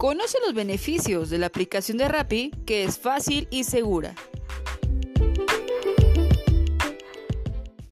Conoce los beneficios de la aplicación de Rappi, que es fácil y segura.